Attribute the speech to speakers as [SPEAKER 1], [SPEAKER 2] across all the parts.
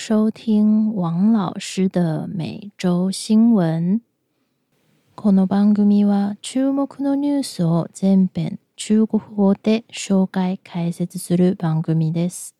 [SPEAKER 1] 收听王老师的每周新闻。この番組は注目のニュースを全編中国語で紹介解説する番組です。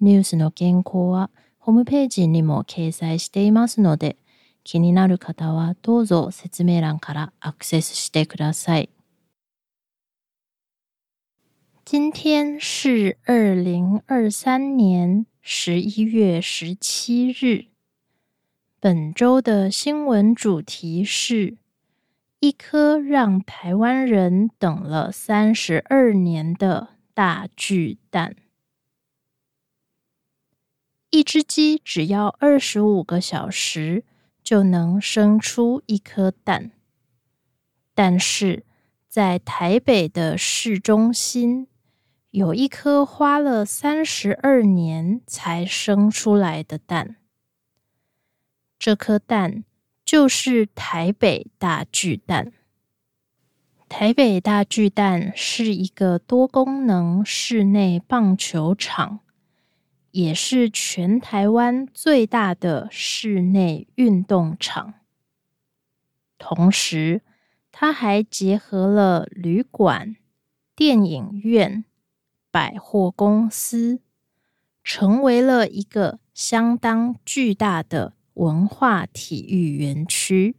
[SPEAKER 1] ニュースの原稿はホームページにも掲載していますので、気になる方はどうぞ説明欄からアクセスしてください。今天是二零二三年十一月十七日，本周的新闻主题是一颗让台湾人等了三十二年的大巨蛋。一只鸡只要二十五个小时就能生出一颗蛋，但是在台北的市中心。有一颗花了三十二年才生出来的蛋，这颗蛋就是台北大巨蛋。台北大巨蛋是一个多功能室内棒球场，也是全台湾最大的室内运动场。同时，它还结合了旅馆、电影院。百货公司成为了一个相当巨大的文化体育园区。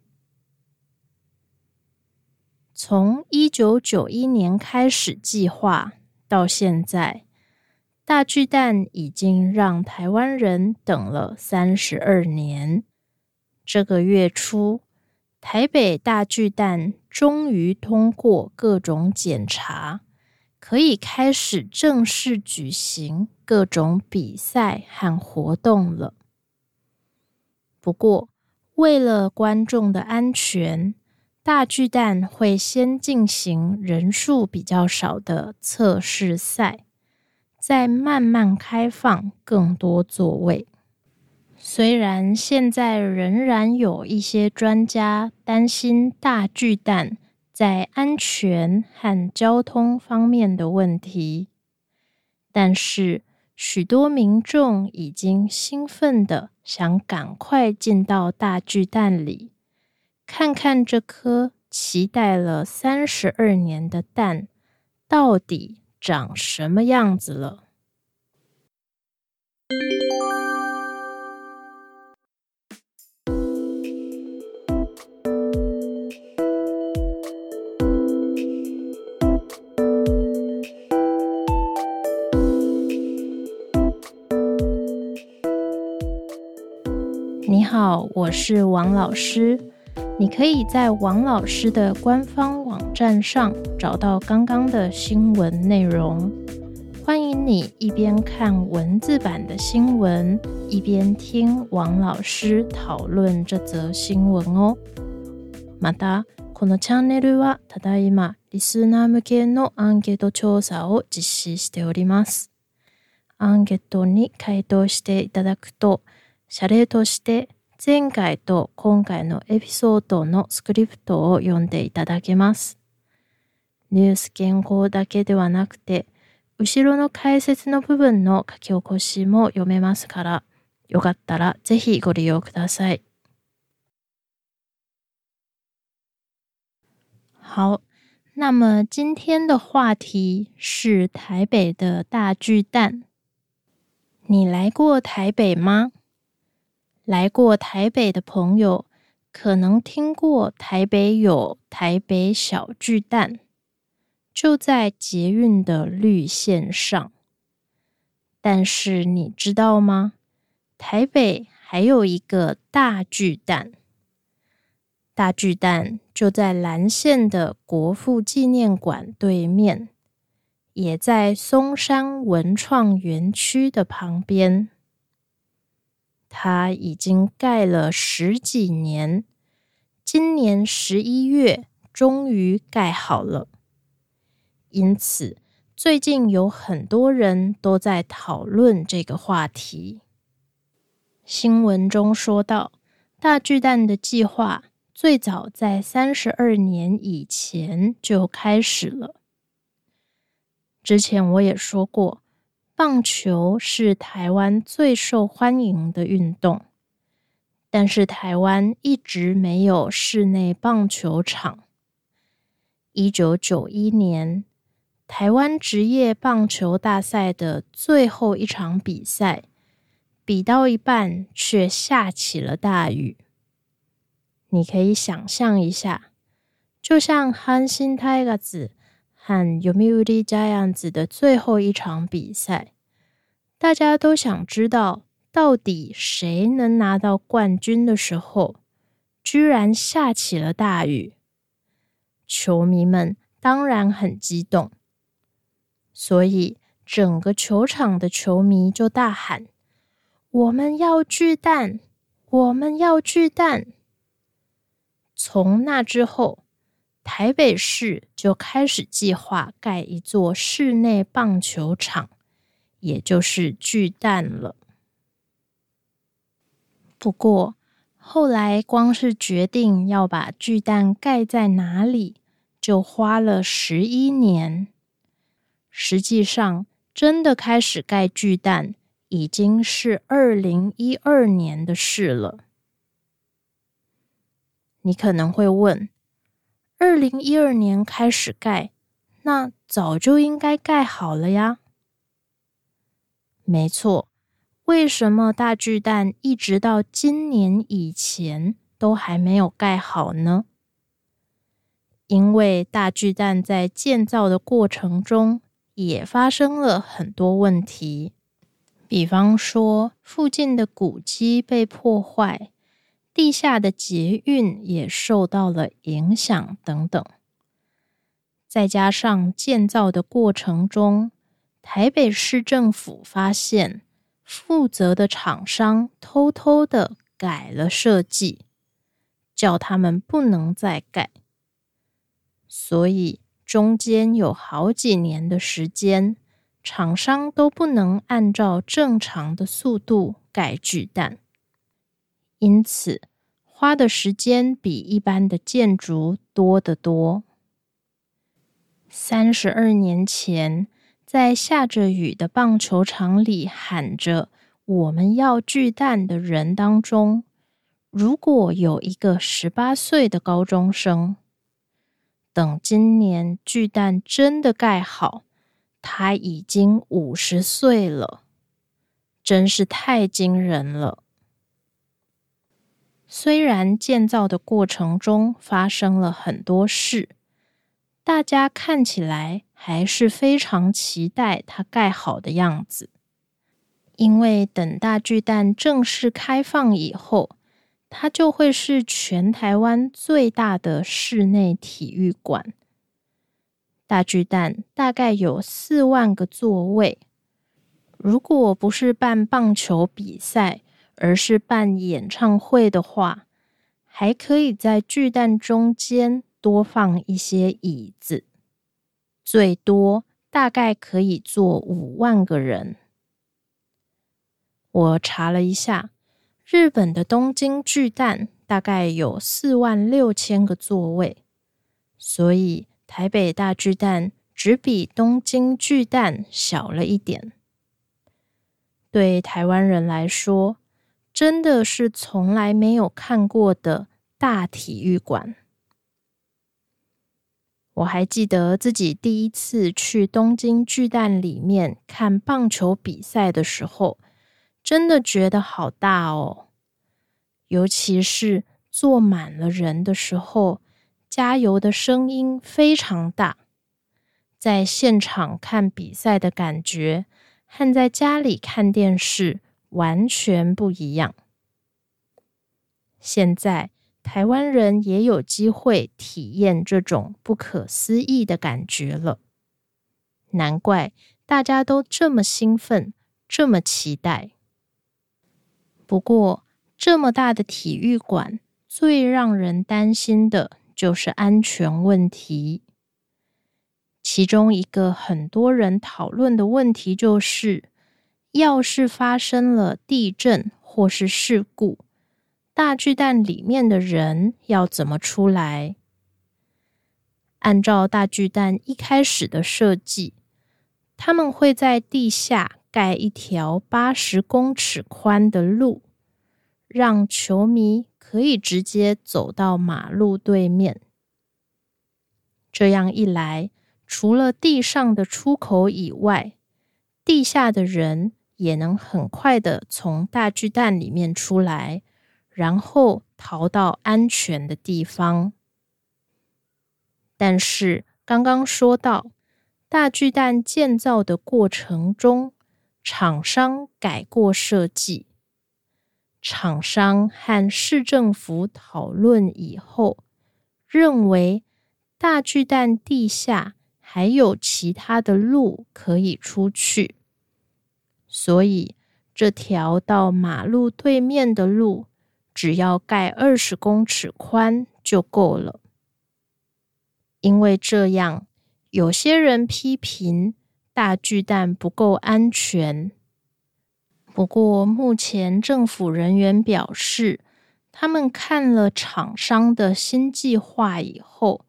[SPEAKER 1] 从一九九一年开始计划到现在，大巨蛋已经让台湾人等了三十二年。这个月初，台北大巨蛋终于通过各种检查。可以开始正式举行各种比赛和活动了。不过，为了观众的安全，大巨蛋会先进行人数比较少的测试赛，再慢慢开放更多座位。虽然现在仍然有一些专家担心大巨蛋。在安全和交通方面的问题，但是许多民众已经兴奋的想赶快进到大巨蛋里，看看这颗期待了三十二年的蛋到底长什么样子了。我是王老师，你可以在王老师的官方网站上找到刚刚的新闻内容。欢迎你一边看文字版的新闻，一边听王老师讨论这则新闻哦。またこのチャンネルはただいまリスナー向けのアンケート調査を実施しております。アンケートに回答していただくと、謝礼として前回と今回のエピソードのスクリプトを読んでいただけます。ニュース原稿だけではなくて、後ろの解説の部分の書き起こしも読めますから、よかったらぜひご利用ください。好，那么今天的话题是台北的大巨蛋。你来过台北吗？来过台北的朋友，可能听过台北有台北小巨蛋，就在捷运的绿线上。但是你知道吗？台北还有一个大巨蛋，大巨蛋就在蓝线的国父纪念馆对面，也在松山文创园区的旁边。他已经盖了十几年，今年十一月终于盖好了。因此，最近有很多人都在讨论这个话题。新闻中说到，大巨蛋的计划最早在三十二年以前就开始了。之前我也说过。棒球是台湾最受欢迎的运动，但是台湾一直没有室内棒球场。一九九一年，台湾职业棒球大赛的最后一场比赛，比到一半却下起了大雨。你可以想象一下，就像憨心泰个子。和 Umi Udi 加样子的最后一场比赛，大家都想知道到底谁能拿到冠军的时候，居然下起了大雨。球迷们当然很激动，所以整个球场的球迷就大喊：“我们要巨蛋！我们要巨蛋！”从那之后。台北市就开始计划盖一座室内棒球场，也就是巨蛋了。不过，后来光是决定要把巨蛋盖在哪里，就花了十一年。实际上，真的开始盖巨蛋已经是二零一二年的事了。你可能会问。二零一二年开始盖，那早就应该盖好了呀。没错，为什么大巨蛋一直到今年以前都还没有盖好呢？因为大巨蛋在建造的过程中也发生了很多问题，比方说附近的古迹被破坏。地下的捷运也受到了影响，等等。再加上建造的过程中，台北市政府发现负责的厂商偷偷的改了设计，叫他们不能再改。所以中间有好几年的时间，厂商都不能按照正常的速度改巨蛋。因此，花的时间比一般的建筑多得多。三十二年前，在下着雨的棒球场里喊着“我们要巨蛋”的人当中，如果有一个十八岁的高中生，等今年巨蛋真的盖好，他已经五十岁了，真是太惊人了。虽然建造的过程中发生了很多事，大家看起来还是非常期待它盖好的样子。因为等大巨蛋正式开放以后，它就会是全台湾最大的室内体育馆。大巨蛋大概有四万个座位，如果不是办棒球比赛。而是办演唱会的话，还可以在巨蛋中间多放一些椅子，最多大概可以坐五万个人。我查了一下，日本的东京巨蛋大概有四万六千个座位，所以台北大巨蛋只比东京巨蛋小了一点。对台湾人来说。真的是从来没有看过的大体育馆。我还记得自己第一次去东京巨蛋里面看棒球比赛的时候，真的觉得好大哦！尤其是坐满了人的时候，加油的声音非常大。在现场看比赛的感觉，和在家里看电视。完全不一样。现在台湾人也有机会体验这种不可思议的感觉了，难怪大家都这么兴奋，这么期待。不过，这么大的体育馆，最让人担心的就是安全问题。其中一个很多人讨论的问题就是。要是发生了地震或是事故，大巨蛋里面的人要怎么出来？按照大巨蛋一开始的设计，他们会在地下盖一条八十公尺宽的路，让球迷可以直接走到马路对面。这样一来，除了地上的出口以外，地下的人。也能很快的从大巨蛋里面出来，然后逃到安全的地方。但是刚刚说到大巨蛋建造的过程中，厂商改过设计，厂商和市政府讨论以后，认为大巨蛋地下还有其他的路可以出去。所以，这条到马路对面的路，只要盖二十公尺宽就够了。因为这样，有些人批评大巨蛋不够安全。不过，目前政府人员表示，他们看了厂商的新计划以后，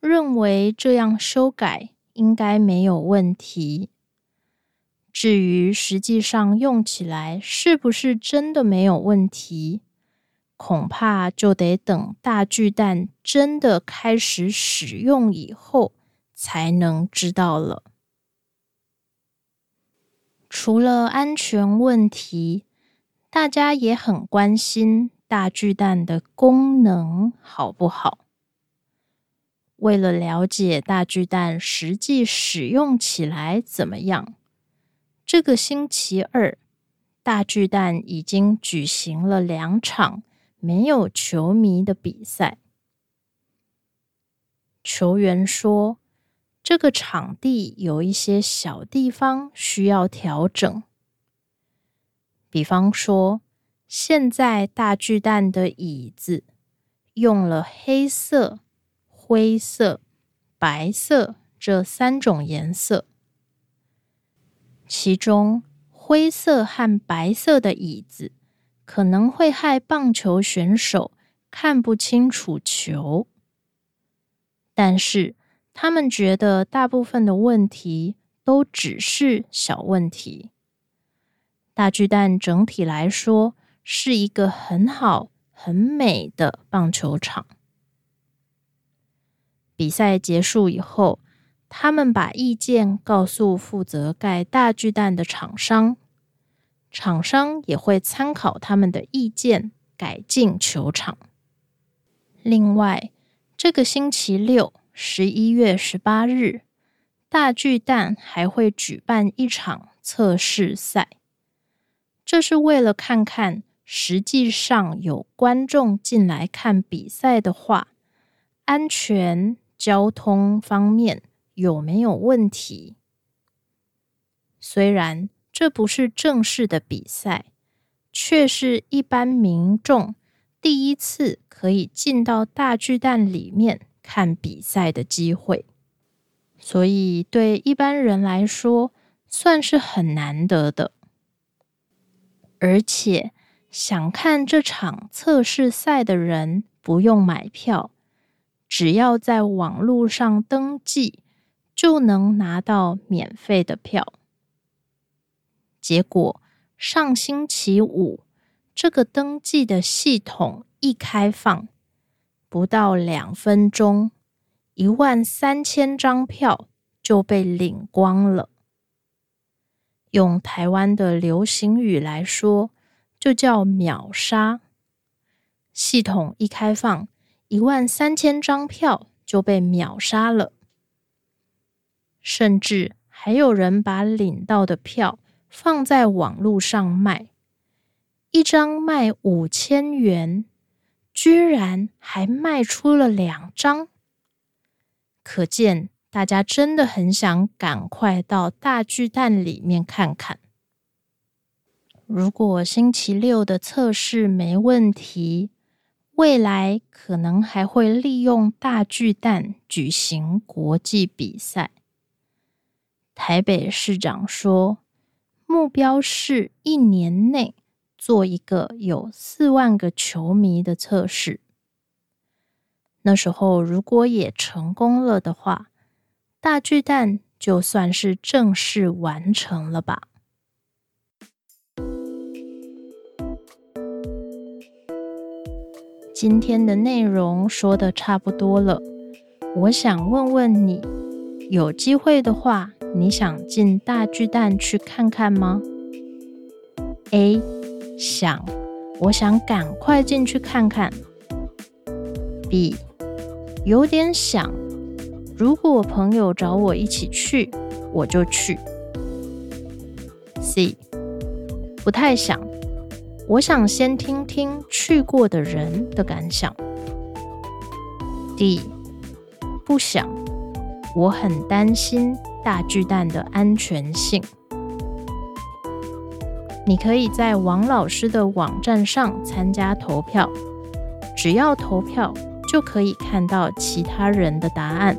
[SPEAKER 1] 认为这样修改应该没有问题。至于实际上用起来是不是真的没有问题，恐怕就得等大巨蛋真的开始使用以后才能知道了。除了安全问题，大家也很关心大巨蛋的功能好不好。为了了解大巨蛋实际使用起来怎么样。这个星期二，大巨蛋已经举行了两场没有球迷的比赛。球员说，这个场地有一些小地方需要调整，比方说，现在大巨蛋的椅子用了黑色、灰色、白色这三种颜色。其中灰色和白色的椅子可能会害棒球选手看不清楚球，但是他们觉得大部分的问题都只是小问题。大巨蛋整体来说是一个很好、很美的棒球场。比赛结束以后。他们把意见告诉负责盖大巨蛋的厂商，厂商也会参考他们的意见改进球场。另外，这个星期六，十一月十八日，大巨蛋还会举办一场测试赛，这是为了看看实际上有观众进来看比赛的话，安全交通方面。有没有问题？虽然这不是正式的比赛，却是一般民众第一次可以进到大巨蛋里面看比赛的机会，所以对一般人来说算是很难得的。而且，想看这场测试赛的人不用买票，只要在网络上登记。就能拿到免费的票。结果上星期五，这个登记的系统一开放，不到两分钟，一万三千张票就被领光了。用台湾的流行语来说，就叫“秒杀”。系统一开放，一万三千张票就被秒杀了。甚至还有人把领到的票放在网络上卖，一张卖五千元，居然还卖出了两张，可见大家真的很想赶快到大巨蛋里面看看。如果星期六的测试没问题，未来可能还会利用大巨蛋举行国际比赛。台北市长说，目标是一年内做一个有四万个球迷的测试。那时候如果也成功了的话，大巨蛋就算是正式完成了吧。今天的内容说的差不多了，我想问问你。有机会的话，你想进大巨蛋去看看吗？A. 想，我想赶快进去看看。B. 有点想，如果朋友找我一起去，我就去。C. 不太想，我想先听听去过的人的感想。D. 不想。我很担心大巨蛋的安全性。你可以在王老师的网站上参加投票，只要投票就可以看到其他人的答案。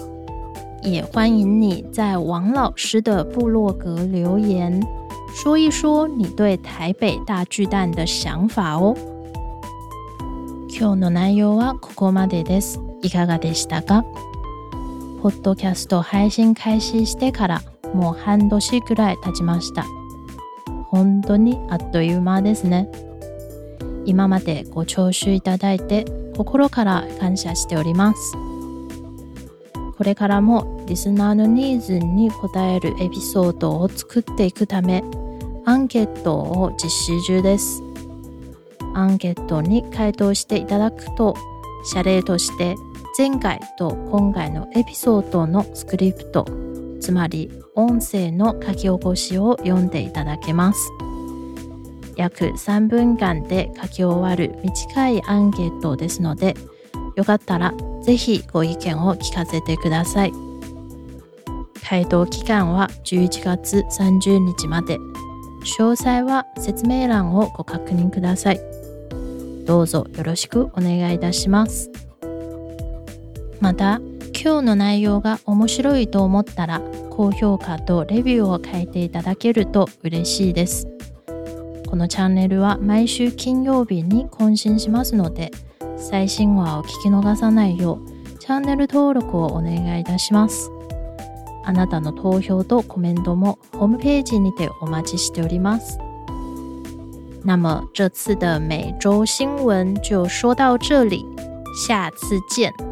[SPEAKER 1] 也欢迎你在王老师的部落格留言，说一说你对台北大巨蛋的想法哦。今日の内容はここまでです。いかがでしたか？ポッドキャスト配信開始してからもう半年くらい経ちました。本当にあっという間ですね。今までご聴取いただいて心から感謝しております。これからもリスナーのニーズに応えるエピソードを作っていくため、アンケートを実施中です。アンケートに回答していただくと、謝礼として前回と今回のエピソードのスクリプトつまり音声の書き起こしを読んでいただけます約3分間で書き終わる短いアンケートですのでよかったらぜひご意見を聞かせてください回答期間は11月30日まで詳細は説明欄をご確認くださいどうぞよろしくお願いいたしますまた今日の内容が面白いと思ったら高評価とレビューを書いていただけると嬉しいですこのチャンネルは毎週金曜日に更新しますので最新話を聞き逃さないようチャンネル登録をお願いいたしますあなたの投票とコメントもホームページにてお待ちしております那么这次的每周新闻就说到这里，下次见。